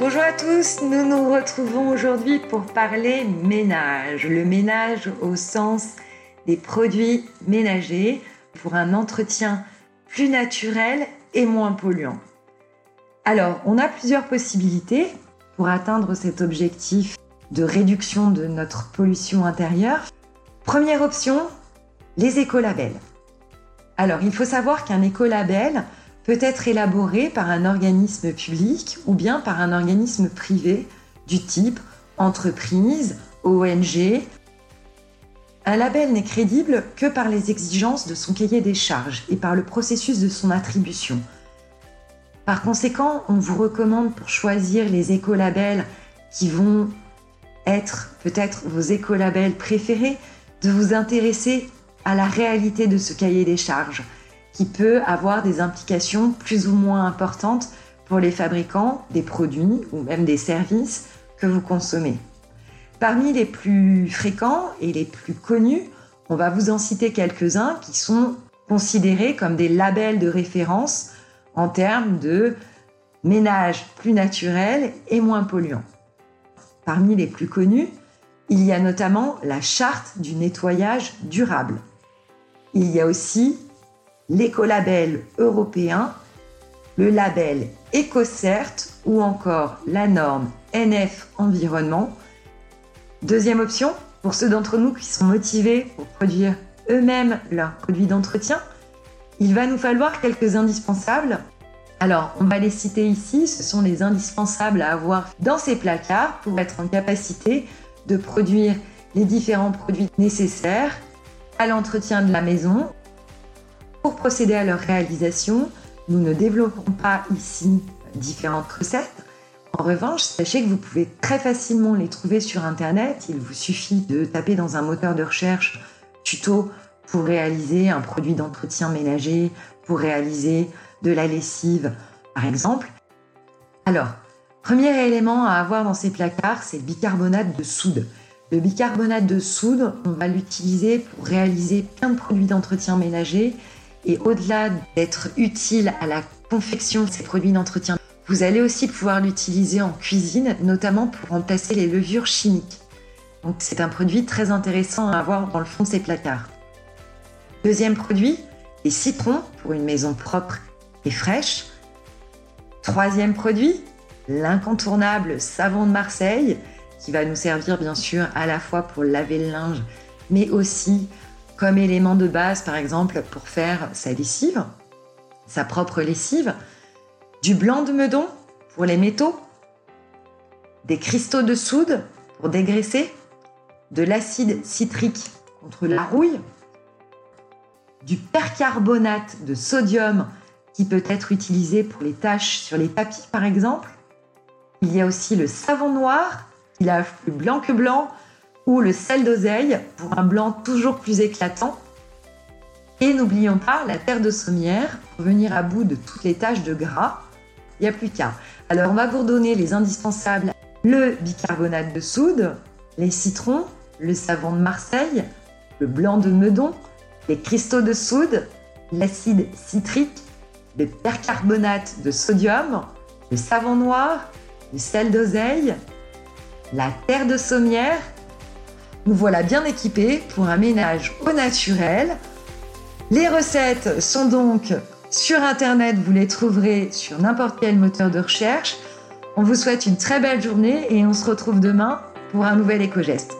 Bonjour à tous, nous nous retrouvons aujourd'hui pour parler ménage. Le ménage au sens des produits ménagers pour un entretien plus naturel et moins polluant. Alors, on a plusieurs possibilités pour atteindre cet objectif de réduction de notre pollution intérieure. Première option, les écolabels. Alors, il faut savoir qu'un écolabel peut être élaboré par un organisme public ou bien par un organisme privé du type entreprise, ONG. Un label n'est crédible que par les exigences de son cahier des charges et par le processus de son attribution. Par conséquent, on vous recommande pour choisir les écolabels qui vont être peut-être vos écolabels préférés, de vous intéresser à la réalité de ce cahier des charges qui peut avoir des implications plus ou moins importantes pour les fabricants des produits ou même des services que vous consommez. Parmi les plus fréquents et les plus connus, on va vous en citer quelques-uns qui sont considérés comme des labels de référence en termes de ménage plus naturel et moins polluant. Parmi les plus connus, il y a notamment la charte du nettoyage durable. Il y a aussi l'écolabel européen, le label EcoCert ou encore la norme NF Environnement. Deuxième option, pour ceux d'entre nous qui sont motivés pour produire eux-mêmes leurs produits d'entretien, il va nous falloir quelques indispensables. Alors, on va les citer ici, ce sont les indispensables à avoir dans ces placards pour être en capacité de produire les différents produits nécessaires à l'entretien de la maison pour procéder à leur réalisation, nous ne développons pas ici différentes recettes. En revanche, sachez que vous pouvez très facilement les trouver sur Internet. Il vous suffit de taper dans un moteur de recherche tuto pour réaliser un produit d'entretien ménager, pour réaliser de la lessive, par exemple. Alors, premier élément à avoir dans ces placards, c'est le bicarbonate de soude. Le bicarbonate de soude, on va l'utiliser pour réaliser plein de produits d'entretien ménager et au-delà d'être utile à la confection de ces produits d'entretien, vous allez aussi pouvoir l'utiliser en cuisine, notamment pour remplacer les levures chimiques. Donc c'est un produit très intéressant à avoir dans le fond de ces placards. Deuxième produit, les citrons pour une maison propre et fraîche. Troisième produit, l'incontournable savon de Marseille, qui va nous servir bien sûr à la fois pour laver le linge, mais aussi comme élément de base, par exemple, pour faire sa lessive, sa propre lessive, du blanc de meudon pour les métaux, des cristaux de soude pour dégraisser, de l'acide citrique contre la rouille, du percarbonate de sodium qui peut être utilisé pour les taches sur les tapis par exemple. Il y a aussi le savon noir qui lave plus blanc que blanc ou le sel d'oseille pour un blanc toujours plus éclatant. Et n'oublions pas la terre de sommière pour venir à bout de toutes les taches de gras. Il n'y a plus qu'à. Alors on va vous redonner les indispensables le bicarbonate de soude, les citrons, le savon de Marseille, le blanc de Meudon, les cristaux de soude, l'acide citrique, le percarbonate de sodium, le savon noir, le sel d'oseille, la terre de sommière nous voilà bien équipés pour un ménage au naturel. Les recettes sont donc sur Internet, vous les trouverez sur n'importe quel moteur de recherche. On vous souhaite une très belle journée et on se retrouve demain pour un nouvel éco-geste.